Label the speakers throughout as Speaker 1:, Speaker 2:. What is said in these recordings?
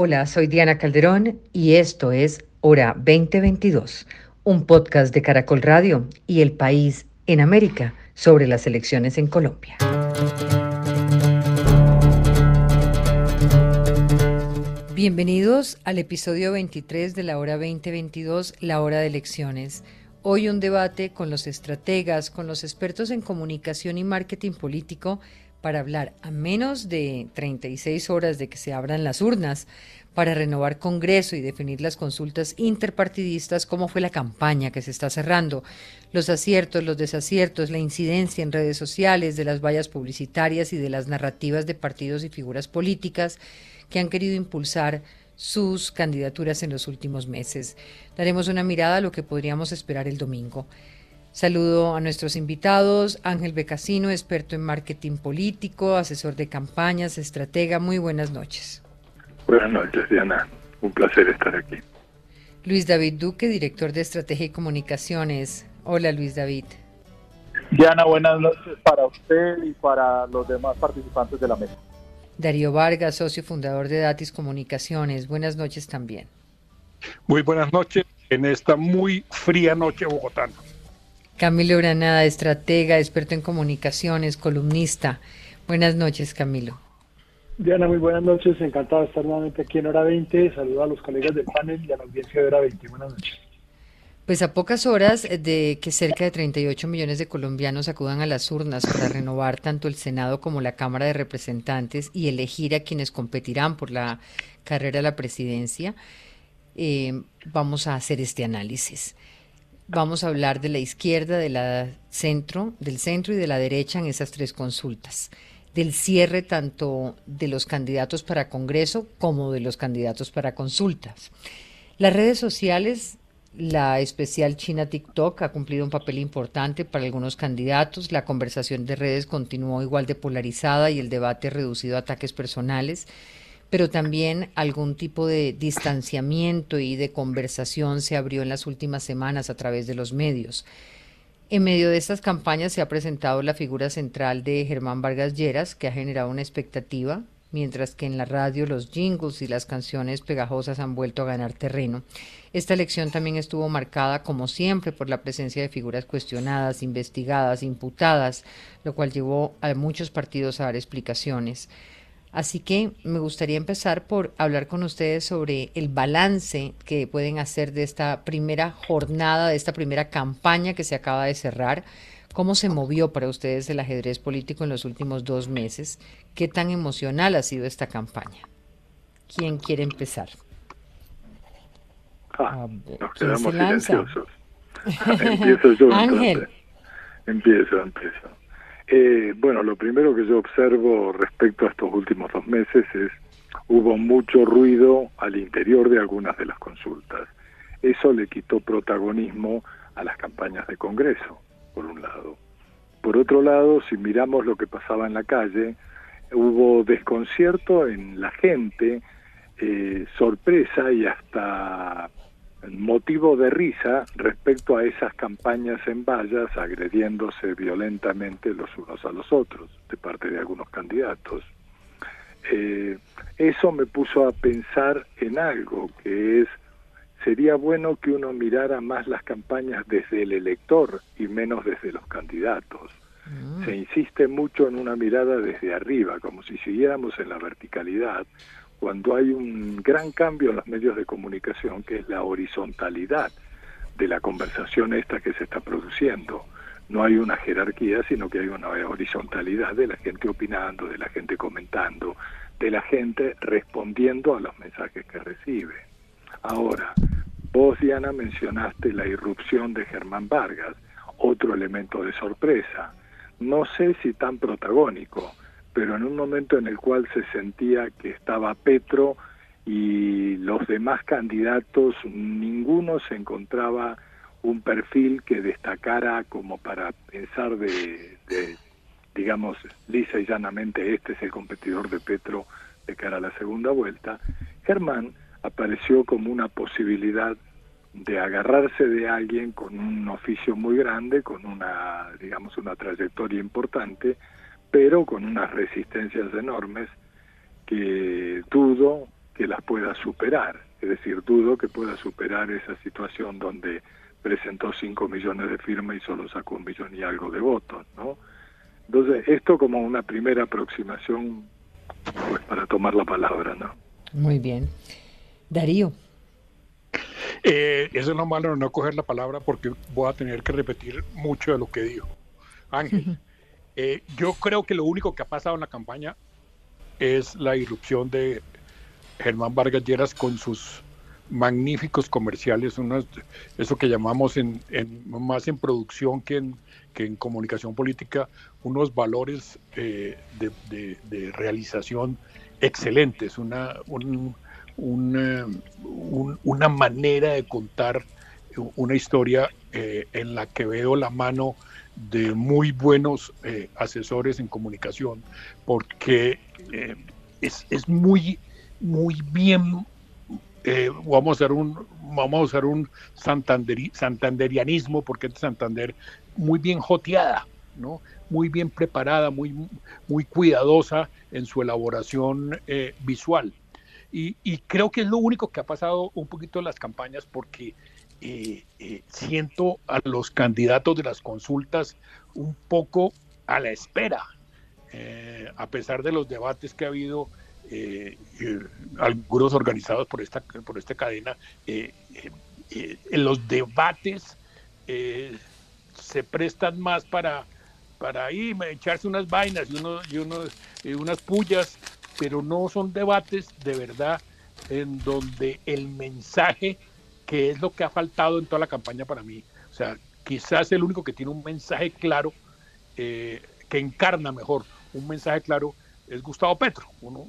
Speaker 1: Hola, soy Diana Calderón y esto es Hora 2022, un podcast de Caracol Radio y El País en América sobre las elecciones en Colombia. Bienvenidos al episodio 23 de la Hora 2022, la hora de elecciones. Hoy un debate con los estrategas, con los expertos en comunicación y marketing político para hablar a menos de 36 horas de que se abran las urnas para renovar Congreso y definir las consultas interpartidistas, cómo fue la campaña que se está cerrando, los aciertos, los desaciertos, la incidencia en redes sociales de las vallas publicitarias y de las narrativas de partidos y figuras políticas que han querido impulsar sus candidaturas en los últimos meses. Daremos una mirada a lo que podríamos esperar el domingo. Saludo a nuestros invitados, Ángel Becasino, experto en marketing político, asesor de campañas, estratega. Muy buenas noches.
Speaker 2: Buenas noches, Diana. Un placer estar aquí.
Speaker 1: Luis David Duque, director de Estrategia y Comunicaciones. Hola, Luis David.
Speaker 3: Diana, buenas noches para usted y para los demás participantes de la mesa.
Speaker 1: Darío Vargas, socio fundador de Datis Comunicaciones. Buenas noches también.
Speaker 4: Muy buenas noches en esta muy fría noche bogotana.
Speaker 1: Camilo Granada, estratega, experto en comunicaciones, columnista. Buenas noches, Camilo.
Speaker 5: Diana, muy buenas noches. Encantado de estar nuevamente aquí en Hora 20. Saludo a los colegas del panel y a la audiencia de Hora 20. Buenas noches.
Speaker 1: Pues a pocas horas de que cerca de 38 millones de colombianos acudan a las urnas para renovar tanto el Senado como la Cámara de Representantes y elegir a quienes competirán por la carrera a la presidencia, eh, vamos a hacer este análisis. Vamos a hablar de la izquierda, de centro, del centro y de la derecha en esas tres consultas, del cierre tanto de los candidatos para Congreso como de los candidatos para consultas. Las redes sociales, la especial China TikTok ha cumplido un papel importante para algunos candidatos. La conversación de redes continuó igual de polarizada y el debate reducido a ataques personales pero también algún tipo de distanciamiento y de conversación se abrió en las últimas semanas a través de los medios. En medio de estas campañas se ha presentado la figura central de Germán Vargas Lleras, que ha generado una expectativa, mientras que en la radio los jingles y las canciones pegajosas han vuelto a ganar terreno. Esta elección también estuvo marcada, como siempre, por la presencia de figuras cuestionadas, investigadas, imputadas, lo cual llevó a muchos partidos a dar explicaciones. Así que me gustaría empezar por hablar con ustedes sobre el balance que pueden hacer de esta primera jornada, de esta primera campaña que se acaba de cerrar. ¿Cómo se movió para ustedes el ajedrez político en los últimos dos meses? ¿Qué tan emocional ha sido esta campaña? ¿Quién quiere empezar?
Speaker 2: Ah, nos quedamos silenciosos. empiezo yo. Ángel. Empiezo, empiezo. Eh, bueno, lo primero que yo observo respecto a estos últimos dos meses es hubo mucho ruido al interior de algunas de las consultas. Eso le quitó protagonismo a las campañas de Congreso, por un lado. Por otro lado, si miramos lo que pasaba en la calle, hubo desconcierto en la gente, eh, sorpresa y hasta motivo de risa respecto a esas campañas en vallas agrediéndose violentamente los unos a los otros de parte de algunos candidatos. Eh, eso me puso a pensar en algo que es sería bueno que uno mirara más las campañas desde el elector y menos desde los candidatos. Mm. Se insiste mucho en una mirada desde arriba, como si siguiéramos en la verticalidad, cuando hay un gran cambio en los medios de comunicación, que es la horizontalidad de la conversación esta que se está produciendo. No hay una jerarquía, sino que hay una horizontalidad de la gente opinando, de la gente comentando, de la gente respondiendo a los mensajes que recibe. Ahora, vos, Diana, mencionaste la irrupción de Germán Vargas, otro elemento de sorpresa. No sé si tan protagónico, pero en un momento en el cual se sentía que estaba Petro y los demás candidatos, ninguno se encontraba un perfil que destacara como para pensar de, digamos, lisa y llanamente, este es el competidor de Petro de cara a la segunda vuelta, Germán apareció como una posibilidad de agarrarse de alguien con un oficio muy grande, con una, digamos, una trayectoria importante, pero con unas resistencias enormes que dudo que las pueda superar. Es decir, dudo que pueda superar esa situación donde presentó 5 millones de firmas y solo sacó un millón y algo de votos, ¿no? Entonces, esto como una primera aproximación, pues para tomar la palabra, ¿no?
Speaker 1: Muy bien. Darío.
Speaker 4: Eh, eso es lo malo de no coger la palabra porque voy a tener que repetir mucho de lo que dijo Ángel. Eh, yo creo que lo único que ha pasado en la campaña es la irrupción de Germán Vargas Lleras con sus magníficos comerciales, eso que llamamos en, más en producción que en, comunicación política, unos valores eh, de, realización excelentes, una, una manera de contar una historia eh, en la que veo la mano de muy buenos eh, asesores en comunicación, porque eh, es, es, muy, muy bien, eh, vamos a hacer un, vamos a usar un santanderianismo, porque es Santander muy bien joteada, ¿no? muy bien preparada, muy, muy cuidadosa en su elaboración visual. Y, y, creo que es lo único que ha pasado un poquito en las campañas, porque eh, eh, siento a los candidatos de las consultas un poco a la espera, eh, a pesar de los debates que ha habido, algunos organizados por esta, por esta cadena, en los debates se prestan más para, para ahí echarse unas vainas y, uno, y, uno, y unas pullas, pero no son debates de verdad en donde el mensaje que es lo que ha faltado en toda la campaña para mí. O sea, quizás el único que tiene un mensaje claro, eh, que encarna mejor un mensaje claro, es Gustavo Petro. Uno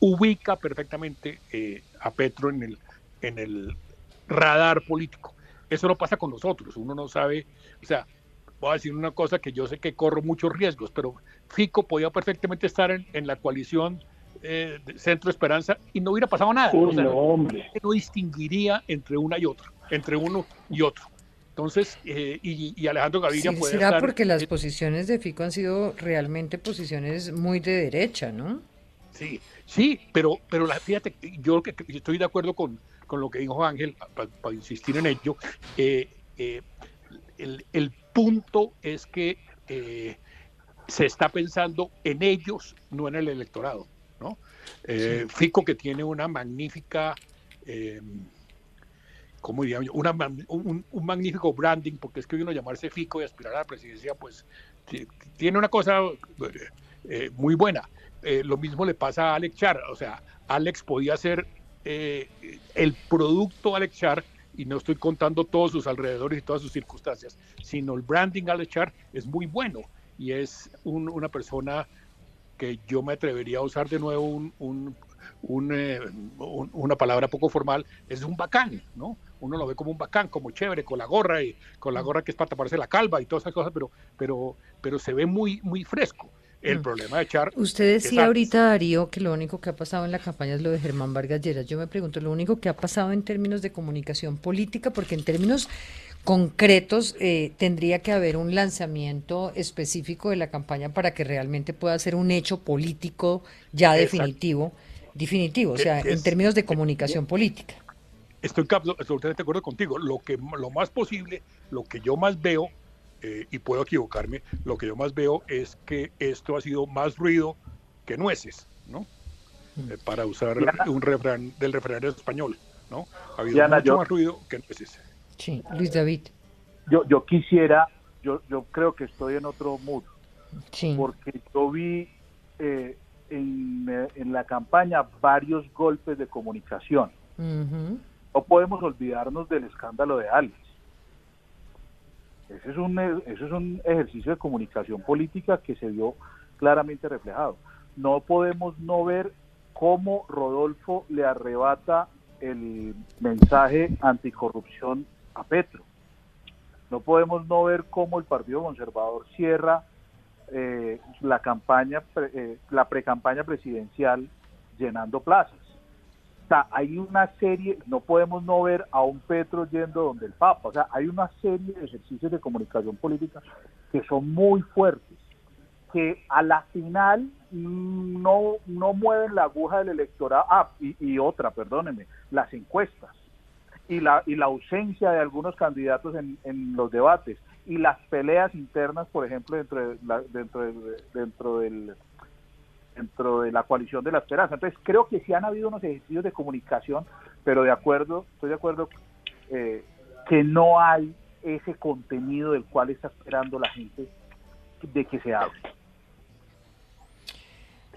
Speaker 4: ubica perfectamente eh, a Petro en el, en el radar político. Eso no pasa con nosotros. Uno no sabe, o sea, voy a decir una cosa que yo sé que corro muchos riesgos, pero Fico podía perfectamente estar en, en la coalición eh, Centro Esperanza y no hubiera pasado nada. no, distinguiría entre una y otra, entre uno y otro. Entonces, eh, y, Alejandro Gaviria
Speaker 1: puede Será porque las posiciones de Fico han sido realmente posiciones muy de derecha, ¿no?
Speaker 4: Sí, sí, pero, pero la, fíjate, yo que estoy de acuerdo con, con lo que dijo Ángel, para insistir en ello, eh, el, el, punto es que se está pensando en ellos, no en el electorado. Eh, Fico que tiene una magnífica, eh, ¿cómo diría un, magnífico branding, porque es que uno llamarse Fico y aspirar a la presidencia, pues tiene una cosa eh, muy buena. lo mismo le pasa a Alex Char, o sea, Alex podía ser el producto Alex Char, y no estoy contando todos sus alrededores y todas sus circunstancias, sino el branding Alex Char es muy bueno y es una persona que yo me atrevería a usar de nuevo un, eh, una palabra poco formal, es un bacán, ¿no? Uno lo ve como un bacán, como chévere, con la gorra y con la gorra que es para taparse la calva y todas esas cosas, pero, pero, pero se ve muy, muy fresco. El problema de echar.
Speaker 1: Usted decía ahorita, Darío, que lo único que ha pasado en la campaña es lo de Germán Vargas Lleras. Yo me pregunto, lo único que ha pasado en términos de comunicación política, porque en términos concretos, eh, tendría que haber un lanzamiento específico de la campaña para que realmente pueda ser un hecho político ya definitivo, definitivo, o sea, en términos de comunicación política.
Speaker 4: Estoy absolutamente de acuerdo contigo. Lo que lo más posible, lo que yo más veo, eh, y puedo equivocarme, lo que yo más veo es que esto ha sido más ruido que nueces, ¿no? Mm. Eh, para usar un refrán del refrán español, ¿no? Ha habido mucho más ruido que nueces.
Speaker 1: Sí, Luis David.
Speaker 3: Yo, yo quisiera, yo, yo creo que estoy en otro mood, sí. porque yo vi eh, en, en, la campaña varios golpes de comunicación. No podemos olvidarnos del escándalo de Alex. Ese es, un, ese es un ejercicio de comunicación política que se vio claramente reflejado. No podemos no ver cómo Rodolfo le arrebata el mensaje anticorrupción a Petro. No podemos no ver cómo el Partido Conservador cierra eh, la campaña, eh, la precampaña presidencial llenando plazas. O sea, hay una serie, no podemos no ver a un Petro yendo donde el Papa. O sea, hay una serie de ejercicios de comunicación política que son muy fuertes, que a la final no, no mueven la aguja del electorado. Ah, y, otra, perdónenme, las encuestas y la, y la ausencia de algunos candidatos en, en los debates y las peleas internas, por ejemplo, dentro de la, dentro dentro del dentro de la coalición de la esperanza. Entonces creo que sí han habido unos ejercicios de comunicación, pero de acuerdo, estoy de acuerdo eh, que no hay ese contenido del cual está esperando la gente de que se hable.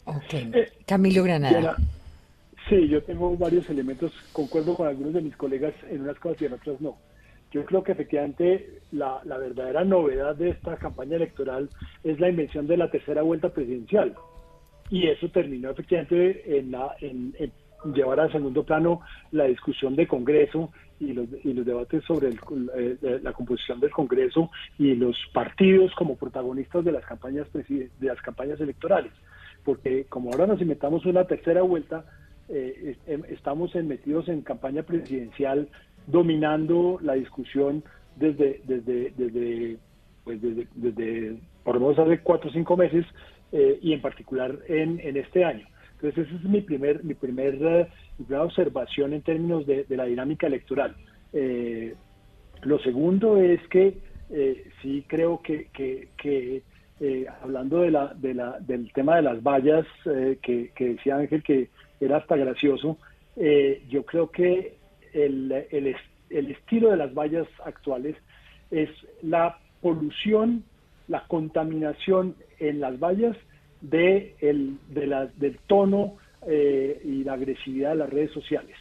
Speaker 1: Ok. Camilo Granada.
Speaker 5: Sí, yo tengo varios elementos, concuerdo con algunos de mis colegas en unas cosas y en otras no. Yo creo que efectivamente la, verdadera novedad de esta campaña electoral es la invención de la tercera vuelta presidencial. Y eso terminó efectivamente en, la, en, llevar al segundo plano la discusión de Congreso y los, y los debates sobre eh, la composición del Congreso y los partidos como protagonistas de las campañas de las campañas electorales porque como ahora nos inventamos una tercera vuelta eh, em, estamos metidos en campaña presidencial dominando la discusión desde desde desde pues desde, desde por lo menos hace cuatro o cinco meses eh, y en particular en, en este año entonces esa es mi primer mi primer primera observación en términos de, la dinámica electoral. Eh, lo segundo es que eh, sí creo que, eh, hablando de la, de la, del tema de las vallas que, decía Ángel que era hasta gracioso, yo creo que el, el, estilo de las vallas actuales es la polución, la contaminación en las vallas de el, de la, del tono eh, y la agresividad de las redes sociales.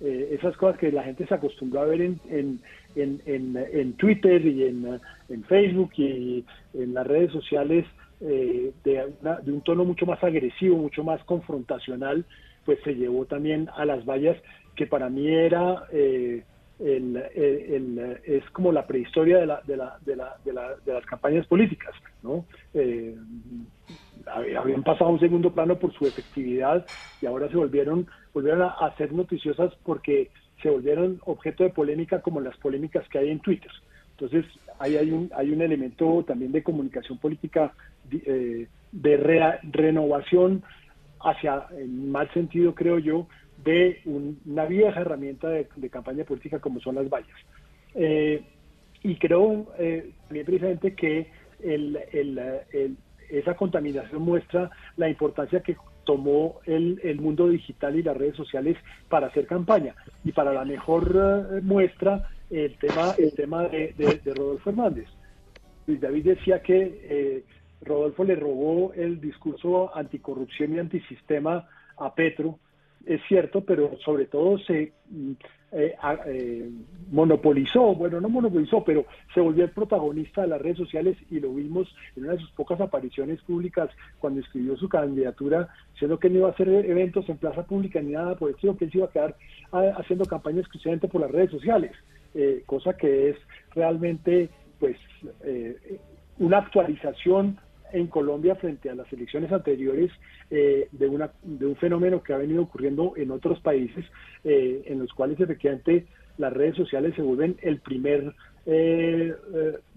Speaker 5: Eh, esas cosas que la gente se acostumbró a ver en, en, en, en Twitter y en, Facebook y en las redes sociales eh, de, de, un tono mucho más agresivo, mucho más confrontacional, pues se llevó también a las vallas, que para mí era el, el, es como la prehistoria de, la, de, la, de, la, de, las campañas políticas, ¿no? habían pasado a un segundo plano por su efectividad y ahora se volvieron, volvieron a, ser noticiosas porque se volvieron objeto de polémica como las polémicas que hay en Twitter. Entonces, ahí hay un, hay un elemento también de comunicación política de, eh, renovación hacia, en mal sentido creo yo, de una vieja herramienta de, campaña política como son las vallas. Eh, y creo eh, también precisamente que el, el, esa contaminación muestra la importancia que tomó el, el, mundo digital y las redes sociales para hacer campaña. Y para la mejor eh, muestra, el tema, el tema de, de, Rodolfo Hernández. Luis David decía que eh, Rodolfo le robó el discurso anticorrupción y antisistema a Petro. Es cierto, pero sobre todo se mm, eh, eh, monopolizó, bueno, no monopolizó, pero se volvió el protagonista de las redes sociales y lo vimos en una de sus pocas apariciones públicas cuando escribió su candidatura, siendo que no iba a hacer eventos en plaza pública ni nada por el estilo, que él se iba a quedar ah, haciendo campaña exclusivamente por las redes sociales, eh, cosa que es realmente pues una actualización en Colombia frente a las elecciones anteriores eh, de, una, de un fenómeno que ha venido ocurriendo en otros países eh, en los cuales efectivamente las redes sociales se vuelven el primer, eh,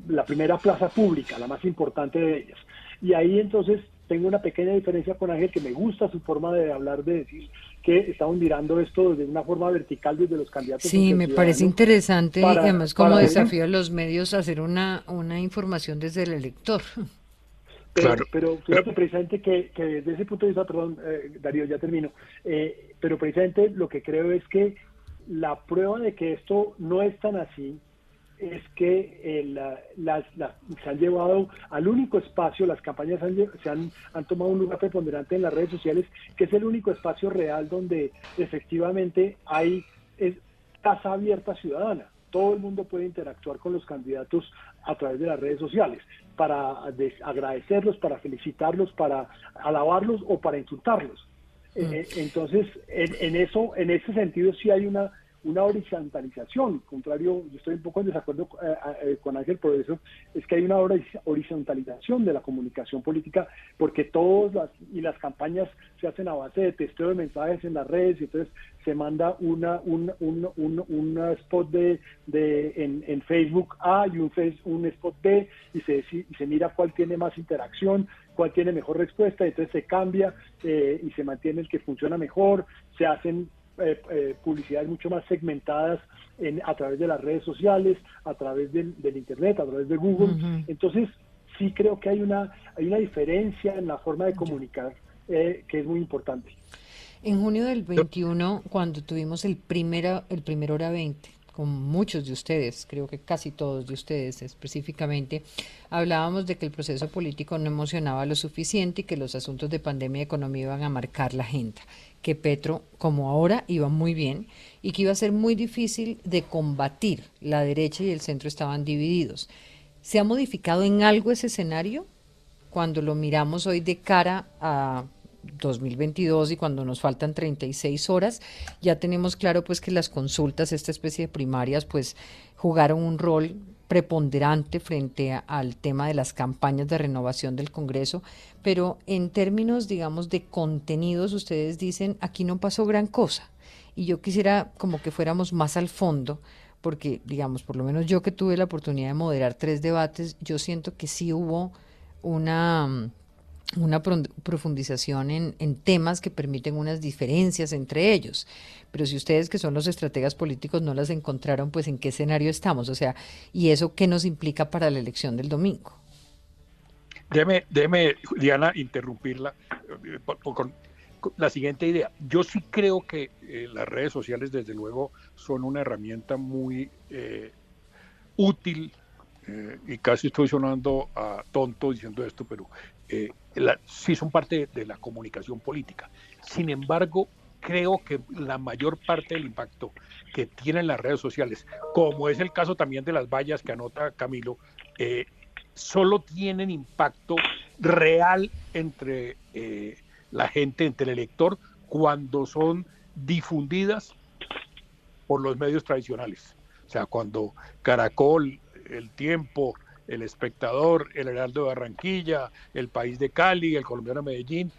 Speaker 5: la primera plaza pública, la más importante de ellas. Y ahí entonces tengo una pequeña diferencia con Ángel que me gusta su forma de hablar, de decir que estamos mirando esto de una forma vertical desde los candidatos.
Speaker 1: Sí, me parece interesante y además como desafío a los medios hacer una, una información desde el elector.
Speaker 5: Pero, pero precisamente que, desde ese punto de vista, perdón, eh, Darío, ya termino, eh, pero precisamente lo que creo es que la prueba de que esto no es tan así es que eh, las, se han llevado al único espacio, las campañas se han, han tomado un lugar preponderante en las redes sociales, que es el único espacio real donde efectivamente hay es, casa abierta ciudadana. Todo el mundo puede interactuar con los candidatos a través de las redes sociales para agradecerlos, para felicitarlos, para alabarlos o para insultarlos. Mm. Eh, entonces, en, eso, en ese sentido, sí hay una una horizontalización, contrario, yo estoy un poco en desacuerdo eh, eh, con Ángel por eso, es que hay una horizontalización de la comunicación política porque todas las, y las campañas se hacen a base de testeo de mensajes en las redes y entonces se manda una, un, un, un, un spot de, de en, en, Facebook A y un, un spot B y se, y se mira cuál tiene más interacción cuál tiene mejor respuesta, entonces se cambia eh, y se mantiene el que funciona mejor, se hacen eh, eh, publicidades mucho más segmentadas en, a través de las redes sociales, a través del, Internet, a través de Google. Entonces, sí creo que hay una, hay una diferencia en la forma de comunicar que es muy importante.
Speaker 1: En junio del 21, cuando tuvimos el, primera, el primer hora 20, con muchos de ustedes, creo que casi todos de ustedes específicamente, hablábamos de que el proceso político no emocionaba lo suficiente y que los asuntos de pandemia y economía iban a marcar la agenda, que Petro, como ahora, iba muy bien y que iba a ser muy difícil de combatir. La derecha y el centro estaban divididos. ¿Se ha modificado en algo ese escenario cuando lo miramos hoy de cara a 2022 y cuando nos faltan 36 horas, ya tenemos claro pues que las consultas, esta especie de primarias, pues jugaron un rol preponderante frente al tema de las campañas de renovación del Congreso, pero en términos, digamos, de contenidos, ustedes dicen, aquí no pasó gran cosa. Y yo quisiera como que fuéramos más al fondo, porque, digamos, por lo menos yo que tuve la oportunidad de moderar tres debates, yo siento que sí hubo una una profundización en, temas que permiten unas diferencias entre ellos. Pero si ustedes que son los estrategas políticos no las encontraron, pues en qué escenario estamos, o sea, y eso qué nos implica para la elección del domingo.
Speaker 4: Déjeme, déjeme Diana, interrumpirla eh, con, la siguiente idea. Yo sí creo que eh, las redes sociales, desde luego, son una herramienta muy eh, útil y casi estoy sonando a tonto diciendo esto, pero eh, sí son parte de, la comunicación política. Sin embargo, creo que la mayor parte del impacto que tienen las redes sociales, como es el caso también de las vallas que anota Camilo, eh, solo tienen impacto real entre eh, la gente, entre el elector, cuando son difundidas por los medios tradicionales. O sea, cuando Caracol, El Tiempo, el Espectador, el Heraldo de Barranquilla, el País de Cali, el Colombiano de Medellín,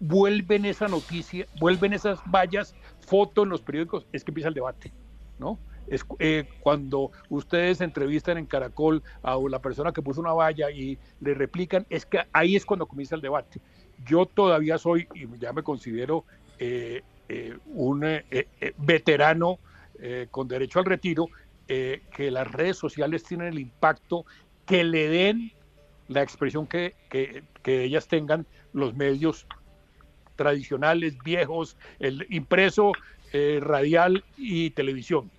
Speaker 4: vuelven esa noticia, vuelven esas vallas, fotos en los periódicos, es que empieza el debate, ¿no? Es eh, cuando ustedes entrevistan en Caracol a la persona que puso una valla y le replican, es que ahí es cuando comienza el debate. Yo todavía soy, y ya me considero eh, eh, un veterano con derecho al retiro, que las redes sociales tienen el impacto que le den la expresión que, ellas tengan los medios tradicionales, viejos, el impreso, eh, radial y televisión.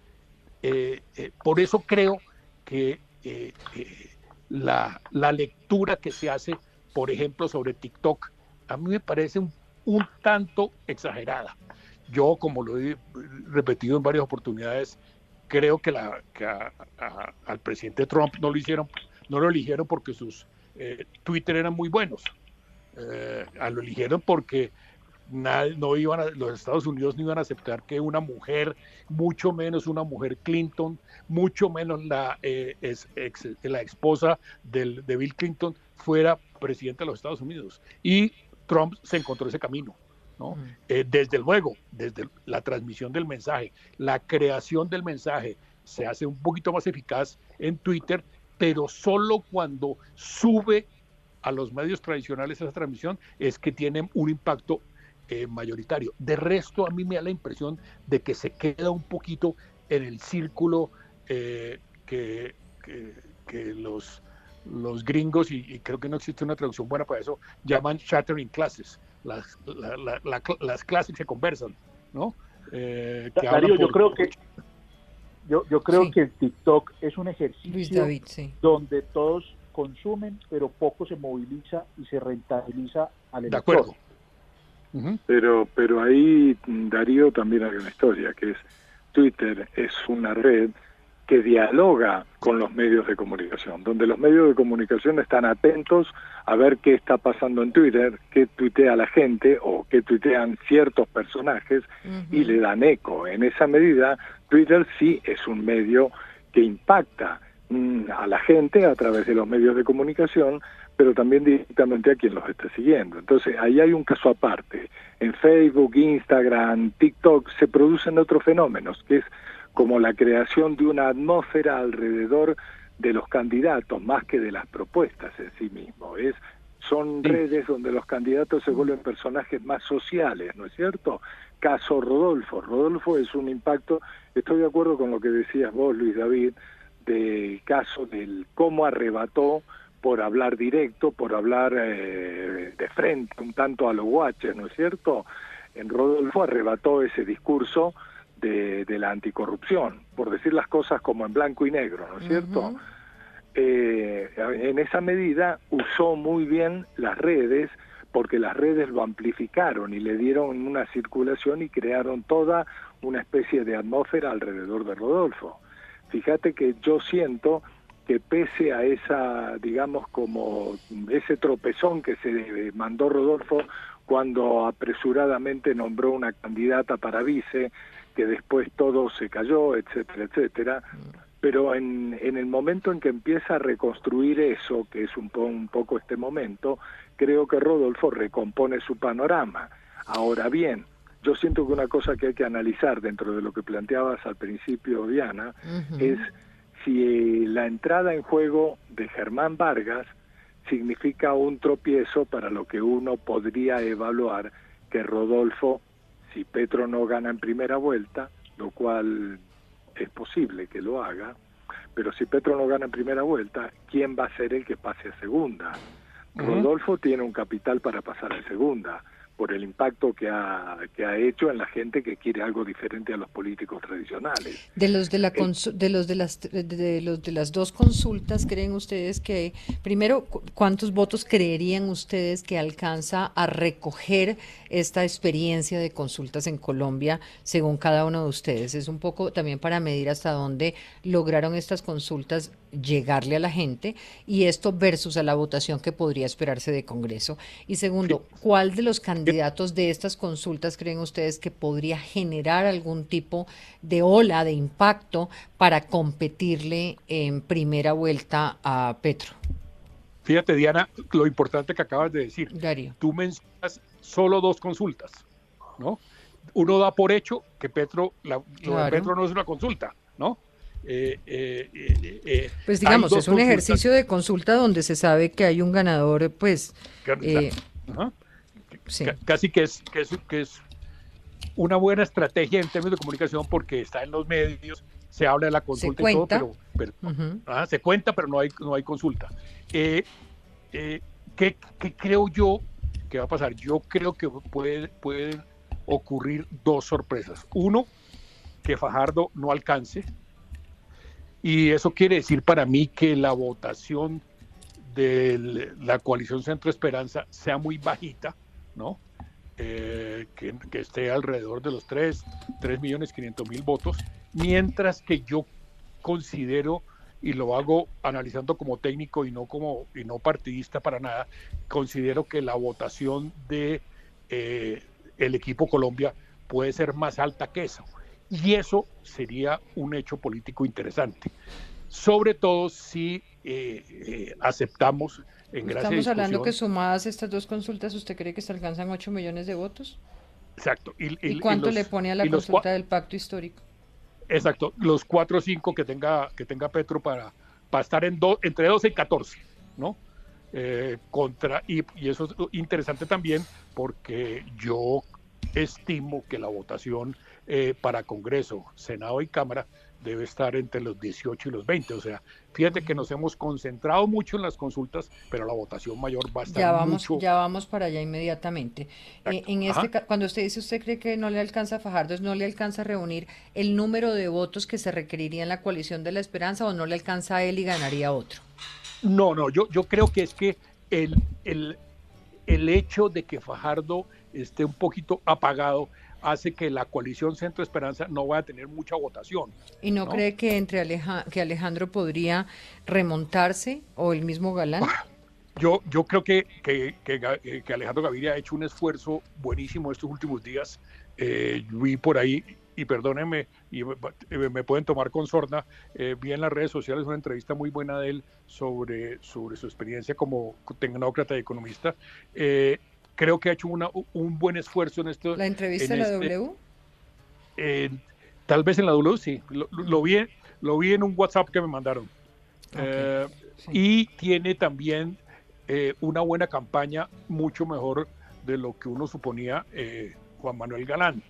Speaker 4: Eh, eh, por eso creo que la, lectura que se hace, por ejemplo, sobre TikTok, a mí me parece un, tanto exagerada. Yo, como lo he repetido en varias oportunidades, creo que, la, al presidente Trump no lo hicieron no lo eligieron porque sus Twitter eran muy buenos. Lo eligieron porque no iban a, los Estados Unidos no iban a aceptar que una mujer, mucho menos una mujer Clinton, mucho menos la, eh, es, la esposa del, de Bill Clinton, fuera presidente de los Estados Unidos. Y Trump se encontró ese camino. ¿no? Mm. Eh, desde luego, desde la transmisión del mensaje, la creación del mensaje se hace un poquito más eficaz en Twitter pero solo cuando sube a los medios tradicionales esa transmisión es que tienen un impacto eh, mayoritario. De resto, a mí me da la impresión de que se queda un poquito en el círculo eh, que, los, los gringos, y, creo que no existe una traducción buena para eso, llaman shattering classes, las, las clases que conversan, ¿no?
Speaker 3: Eh, yo creo que yo, yo creo que el TikTok es un ejercicio donde todos consumen, pero poco se moviliza y se rentabiliza al elector. De acuerdo.
Speaker 2: Pero, pero ahí, Darío, también hay una historia, que es Twitter es una red que dialoga con los medios de comunicación, donde los medios de comunicación están atentos a ver qué está pasando en Twitter, qué tuitea la gente o qué tuitean ciertos personajes y le dan eco. En esa medida, Twitter sí es un medio que impacta mm, a la gente a través de los medios de comunicación, pero también directamente a quien los está siguiendo. Entonces, ahí hay un caso aparte. En Facebook, Instagram, TikTok se producen otros fenómenos, que es como la creación de una atmósfera alrededor de los candidatos más que de las propuestas en sí mismo. Es son redes donde los candidatos se vuelven personajes más sociales, ¿no es cierto? Caso Rodolfo. Rodolfo es un impacto, estoy de acuerdo con lo que decías vos, Luis David, del caso del cómo arrebató por hablar directo, por hablar eh, de frente, un tanto a los guaches, ¿no es cierto? En Rodolfo arrebató ese discurso de, la anticorrupción, por decir las cosas como en blanco y negro, ¿no es cierto? Eh, en esa medida usó muy bien las redes porque las redes lo amplificaron y le dieron una circulación y crearon toda una especie de atmósfera alrededor de Rodolfo. Fíjate que yo siento que pese a esa, digamos, como ese tropezón que se mandó Rodolfo cuando apresuradamente nombró una candidata para vice, que después todo se cayó, etcétera, etcétera, pero en, en, el momento en que empieza a reconstruir eso, que es un, un poco este momento, creo que Rodolfo recompone su panorama. Ahora bien, yo siento que una cosa que hay que analizar dentro de lo que planteabas al principio, Diana, es si la entrada en juego de Germán Vargas significa un tropiezo para lo que uno podría evaluar que Rodolfo, si Petro no gana en primera vuelta, lo cual es posible que lo haga, pero si Petro no gana en primera vuelta, ¿quién va a ser el que pase a segunda? Rodolfo tiene un capital para pasar a segunda por el impacto que ha, que ha hecho en la gente que quiere algo diferente a los políticos tradicionales.
Speaker 1: De los de la eh, de los de las de los de las dos consultas, ¿creen ustedes que primero cuántos votos creerían ustedes que alcanza a recoger esta experiencia de consultas en Colombia según cada uno de ustedes? Es un poco también para medir hasta dónde lograron estas consultas llegarle a la gente y esto versus a la votación que podría esperarse de Congreso. Y segundo, ¿cuál de los candidatos de estas consultas creen ustedes que podría generar algún tipo de ola de impacto para competirle en primera vuelta a Petro?
Speaker 4: Fíjate, Diana, lo importante que acabas de decir. Darío. Tú mencionas solo dos consultas, ¿no? Uno da por hecho que Petro, la, Petro no es una consulta, ¿no?
Speaker 1: Eh, eh, eh, pues digamos, es un ejercicio de consulta donde se sabe que hay un ganador, pues...
Speaker 4: Casi que es, que es, que, es, una buena estrategia en términos de comunicación porque está en los medios, se habla de la consulta y todo, pero, ah, se cuenta, pero no hay, no hay consulta. Eh, eh, ¿qué, creo yo que va a pasar? Yo creo que puede, pueden ocurrir dos sorpresas. Uno, que Fajardo no alcance. Y eso quiere decir para mí que la votación de la coalición Centro Esperanza sea muy bajita ¿no? Eh, que, esté alrededor de los 3, 3 millones 500 mil votos, mientras que yo considero, y lo hago analizando como técnico y no como y no partidista para nada, considero que la votación de eh, el equipo Colombia puede ser más alta que eso. Y eso sería un hecho político interesante. Sobre todo si eh, aceptamos
Speaker 1: Estamos hablando que sumadas estas dos consultas, ¿usted cree que se alcanzan 8 millones de votos?
Speaker 4: Exacto.
Speaker 1: ¿Y, cuánto le pone a la consulta del pacto histórico?
Speaker 4: Exacto, los 4 o 5 que tenga, que tenga Petro para, para estar en entre 12 y 14, ¿no? Eh, contra, y, y eso es interesante también porque yo estimo que la votación eh, para Congreso, Senado y Cámara debe estar entre los 18 y los 20. O sea, fíjate que nos hemos concentrado mucho en las consultas, pero la votación mayor va a estar
Speaker 1: ya vamos, Ya vamos para allá inmediatamente. Eh, en este, cuando usted dice, usted cree que no le alcanza a Fajardo, no le alcanza a reunir el número de votos que se requeriría en la coalición de la esperanza o no le alcanza a él y ganaría otro.
Speaker 4: No, no, yo, yo creo que es que el, el, el hecho de que Fajardo esté un poquito apagado hace que la coalición Centro Esperanza no vaya a tener mucha votación.
Speaker 1: ¿Y no, cree que entre que Alejandro podría remontarse o el mismo Galán? Ah,
Speaker 4: yo, yo creo que, que, que, Alejandro Gaviria ha hecho un esfuerzo buenísimo estos últimos días. Eh, vi por ahí, y perdónenme, y me, pueden tomar con sorna, eh, vi en las redes sociales una entrevista muy buena de él sobre, sobre su experiencia como tecnócrata y economista. Eh, creo que ha hecho una, un buen esfuerzo en esto.
Speaker 1: ¿La entrevista en, la este, W?
Speaker 4: tal vez en la W, sí. Lo, vi, lo vi en un WhatsApp que me mandaron. Eh, y tiene también eh, una buena campaña, mucho mejor de lo que uno suponía eh, Juan Manuel Galán.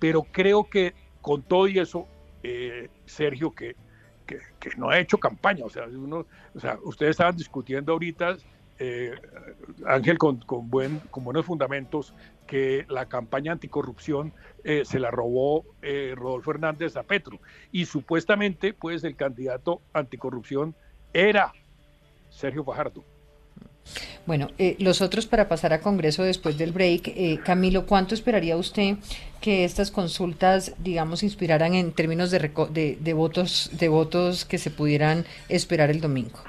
Speaker 4: Pero creo que con todo y eso, Sergio, que, que, no ha hecho campaña, o sea, uno, o sea ustedes estaban discutiendo ahorita Ángel con, con, buen, con buenos fundamentos, que la campaña anticorrupción eh, se la robó eh, Rodolfo Hernández a Petro. Y supuestamente, pues, el candidato anticorrupción era Sergio Fajardo.
Speaker 1: Bueno, eh, los otros para pasar a Congreso después del break. Camilo, ¿cuánto esperaría usted que estas consultas, digamos, inspiraran en términos de, de, de, votos, de votos que se pudieran esperar el domingo?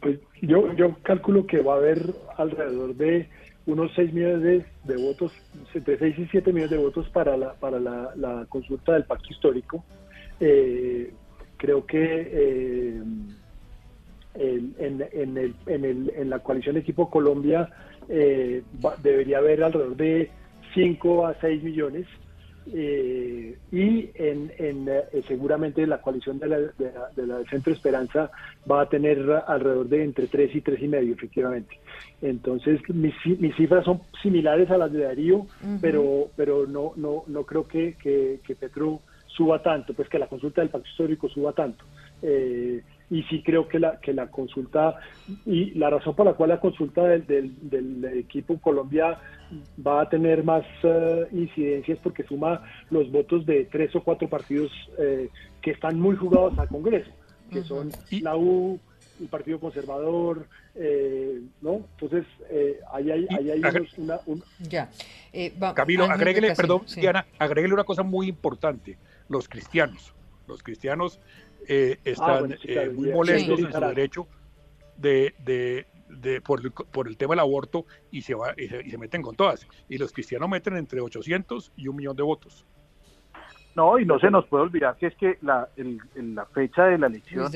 Speaker 5: Pues yo, yo calculo que va a haber alrededor de unos 6 millones de, votos, entre 6 y 7 millones de votos para la, para la, consulta del pacto histórico. Eh, creo que eh, en, en, el, en, el, en, la coalición Equipo Colombia eh, debería haber alrededor de 5 a 6 millones. Eh, y en, eh, seguramente la coalición de la, de, Centro Esperanza va a tener alrededor de entre 3 y 3 y medio, efectivamente. Entonces, mis, mis cifras son similares a las de Darío, pero, pero no, no, no creo que, que, que, Petro suba tanto, pues que la consulta del pacto histórico suba tanto. Eh, y sí creo que la que la consulta y la razón por la cual la consulta del, del, equipo Colombia va a tener más uh, incidencias porque suma los votos de tres o cuatro partidos eh, que están muy jugados al Congreso, que son la U, el Partido Conservador, eh, ¿no? Entonces, eh, ahí hay, ahí hay una,
Speaker 1: Ya.
Speaker 4: Camilo, agréguele, perdón, Diana, agréguele una cosa muy importante, los cristianos. Los cristianos eh, ah, están eh, muy molestos en su derecho de, de, de por, por, el tema del aborto y se, va, y se, meten con todas. Y los cristianos meten entre 800 y un millón de votos.
Speaker 3: No, y no se nos puede olvidar que es que la, el, la fecha de la elección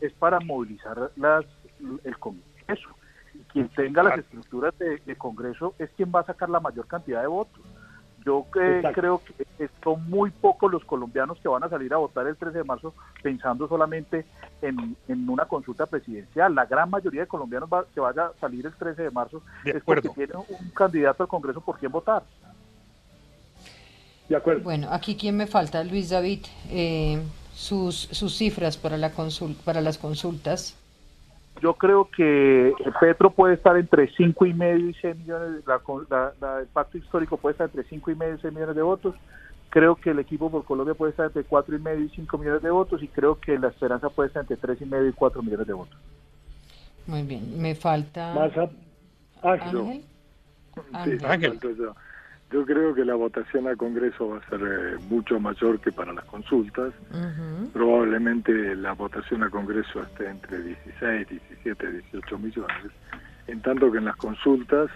Speaker 3: es para movilizar las, el Congreso. Quien tenga las estructuras de, de Congreso es quien va a sacar la mayor cantidad de votos. Yo creo que son muy pocos los colombianos que van a salir a votar el 13 de marzo pensando solamente en, una consulta presidencial. La gran mayoría de colombianos que vaya a salir el 13 de marzo es porque tienen un candidato al Congreso por quien votar.
Speaker 1: De acuerdo. Bueno, aquí quién me falta, Luis David, eh, sus, sus cifras para, la para las consultas
Speaker 3: yo creo que Petro puede estar entre 5 y medio y 6 millones, la, el pacto histórico puede estar entre 5 y medio y 6 millones de votos. Creo que el equipo por Colombia puede estar entre 4 y medio y 5 millones de votos y creo que la esperanza puede estar entre 3 y medio y 4 millones de votos.
Speaker 1: Muy bien, me falta...
Speaker 2: Ángel. Ángel. Ángel. Yo creo que la votación al Congreso va a ser eh, mucho mayor que para las consultas. Probablemente la votación al Congreso esté entre 16, 17, 18 millones. En tanto que en las consultas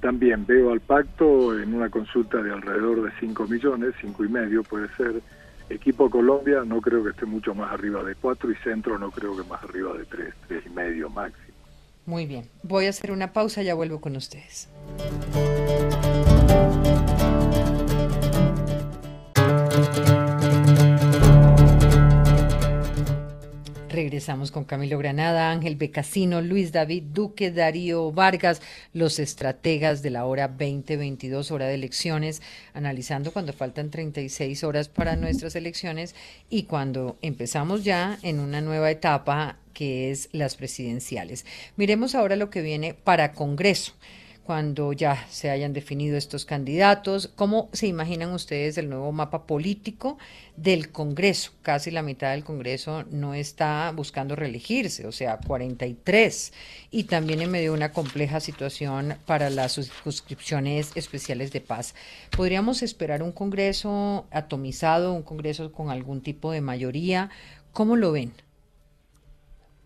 Speaker 2: también veo al pacto en una consulta de alrededor de 5 millones, 5 y medio puede ser. Equipo Colombia no creo que esté mucho más arriba de 4 y Centro no creo que más arriba de 3, 3 y medio máximo.
Speaker 1: Muy bien, voy a hacer una pausa, ya vuelvo con ustedes. Regresamos con Camilo Granada, Ángel Becasino, Luis David Duque, Darío Vargas, los estrategas de la hora 2022, hora de elecciones, analizando cuando faltan 36 horas para nuestras elecciones y cuando empezamos ya en una nueva etapa que es las presidenciales. Miremos ahora lo que viene para Congreso cuando ya se hayan definido estos candidatos. ¿Cómo se imaginan ustedes el nuevo mapa político del Congreso? Casi la mitad del Congreso no está buscando reelegirse, o sea, 43. Y también en medio de una compleja situación para las circunscripciones especiales de paz. ¿Podríamos esperar un Congreso atomizado, un Congreso con algún tipo de mayoría? ¿Cómo lo ven?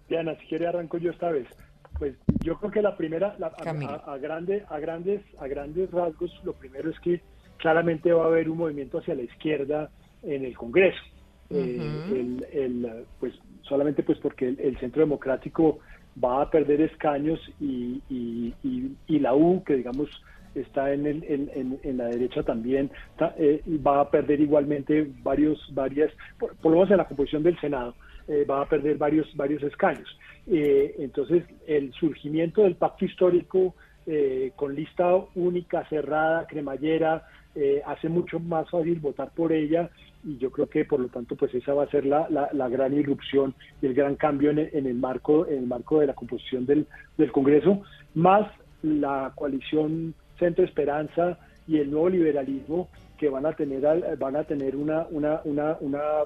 Speaker 5: Diana, si quiere arranco yo esta vez. Pues yo creo que la primera, a, grande, a, grandes, a grandes rasgos, lo primero es que claramente va a haber un movimiento hacia la izquierda en el Congreso. Eh, el, pues solamente pues porque el, Centro Democrático va a perder escaños y, y, la U, que digamos está en, el, en, en, la derecha también, eh, va a perder igualmente varios, varias, por, lo menos en la composición del Senado va a perder varios, varios escaños. entonces, el surgimiento del pacto histórico con lista única, cerrada, cremallera, hace mucho más fácil votar por ella y yo creo que por lo tanto pues esa va a ser la, la, gran irrupción y el gran cambio en el, marco en el marco de la composición del, del Congreso más la coalición Centro Esperanza y el nuevo liberalismo que van a tener van a tener una una, una, una,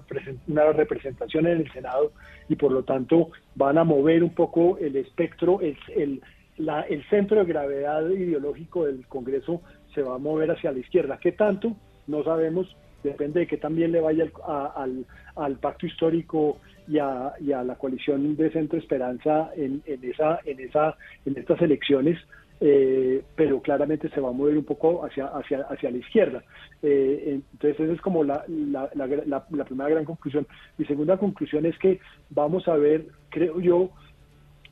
Speaker 5: una representación en el Senado y por lo tanto van a mover un poco el espectro el, el, la, el centro de gravedad ideológico del Congreso se va a mover hacia la izquierda. ¿Qué tanto? No sabemos, depende de que también le vaya al, al, pacto histórico y a, y a, la coalición de Centro Esperanza en, en, esa, en, esa, en estas elecciones. Eh, pero claramente se va a mover un poco hacia, hacia, hacia la izquierda. Eh, entonces, esa es como la, la, la, la, primera gran conclusión. Mi segunda conclusión es que vamos a ver, creo yo,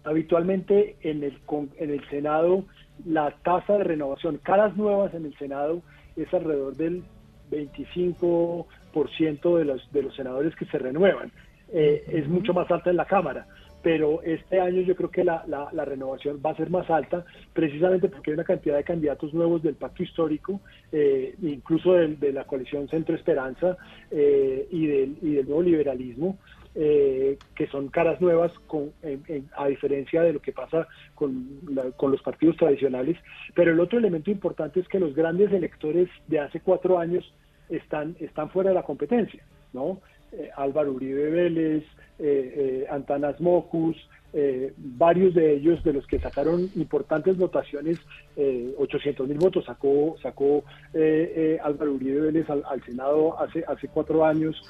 Speaker 5: habitualmente en el, en el Senado, la tasa de renovación, caras nuevas en el Senado, es alrededor del 25% de los, de los senadores que se renuevan. Eh, es mucho más alta en la Cámara, pero este año yo creo que la, la, renovación va a ser más alta, precisamente porque hay una cantidad de candidatos nuevos del pacto histórico, eh, incluso de, la coalición Centro Esperanza eh, y, del, y del nuevo liberalismo. que son caras nuevas a diferencia de lo que pasa con, con, los partidos tradicionales. Pero el otro elemento importante es que los grandes electores de hace cuatro años están, están fuera de la competencia, ¿no? Eh, Álvaro Uribe Vélez, eh, eh, Antanas Mocus, varios de ellos de los que sacaron importantes votaciones, 800 mil votos sacó, sacó Álvaro Uribe Vélez al, Senado hace, hace cuatro años,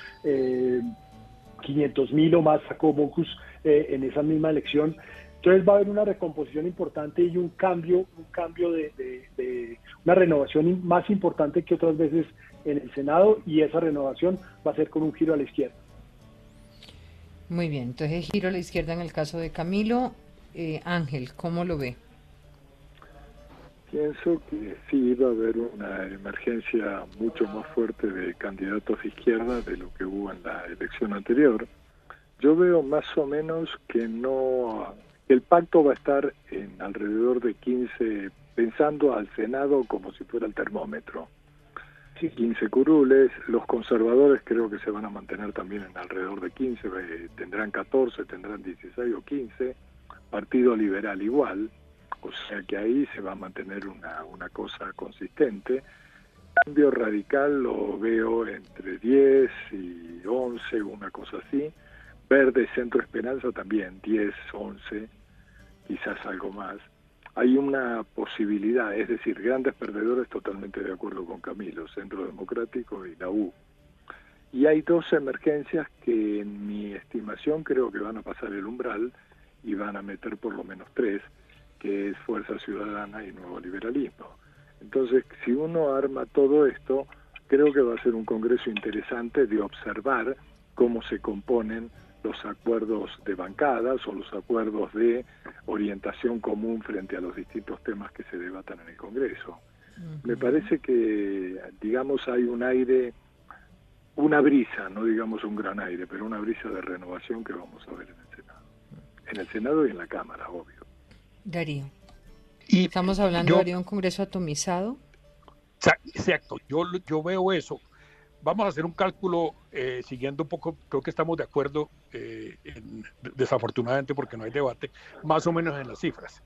Speaker 5: 500 mil o más sacó Mocus en esa misma elección. Entonces va a haber una recomposición importante y un cambio, un cambio de, de una renovación más importante que otras veces en el Senado y esa renovación va a ser con un giro a la izquierda.
Speaker 1: Muy bien, entonces giro a la izquierda en el caso de Camilo. Eh, Ángel, ¿cómo lo ve?
Speaker 2: Pienso que sí va a haber una emergencia mucho más fuerte de candidatos de izquierda de lo que hubo en la elección anterior. Yo veo más o menos que no el pacto va a estar en alrededor de 15, pensando al Senado como si fuera el termómetro. 15 curules, los conservadores creo que se van a mantener también en alrededor de 15, eh, tendrán 14, tendrán 16 o 15, Partido Liberal igual, o sea que ahí se va a mantener una, una cosa consistente. Cambio radical lo veo entre 10 y 11, una cosa así. Verde Centro Esperanza también, 10, 11, quizás algo más hay una posibilidad, es decir, grandes perdedores totalmente de acuerdo con Camilo, Centro Democrático y la U. Y hay dos emergencias que en mi estimación creo que van a pasar el umbral y van a meter por lo menos tres, que es Fuerza Ciudadana y Nuevo Liberalismo. Entonces, si uno arma todo esto, creo que va a ser un congreso interesante de observar cómo se componen los acuerdos de bancadas o los acuerdos de orientación común frente a los distintos temas que se debatan en el Congreso. Me parece que, digamos, hay un aire, una brisa, no digamos un gran aire, pero una brisa de renovación que vamos a ver en el Senado. En el Senado y en la Cámara, obvio.
Speaker 1: Darío. Y Estamos hablando de un Congreso atomizado.
Speaker 4: Exacto, yo, yo veo eso vamos a hacer un cálculo eh, siguiendo un poco, creo que estamos de acuerdo, eh, desafortunadamente porque no hay debate, más o menos en las cifras.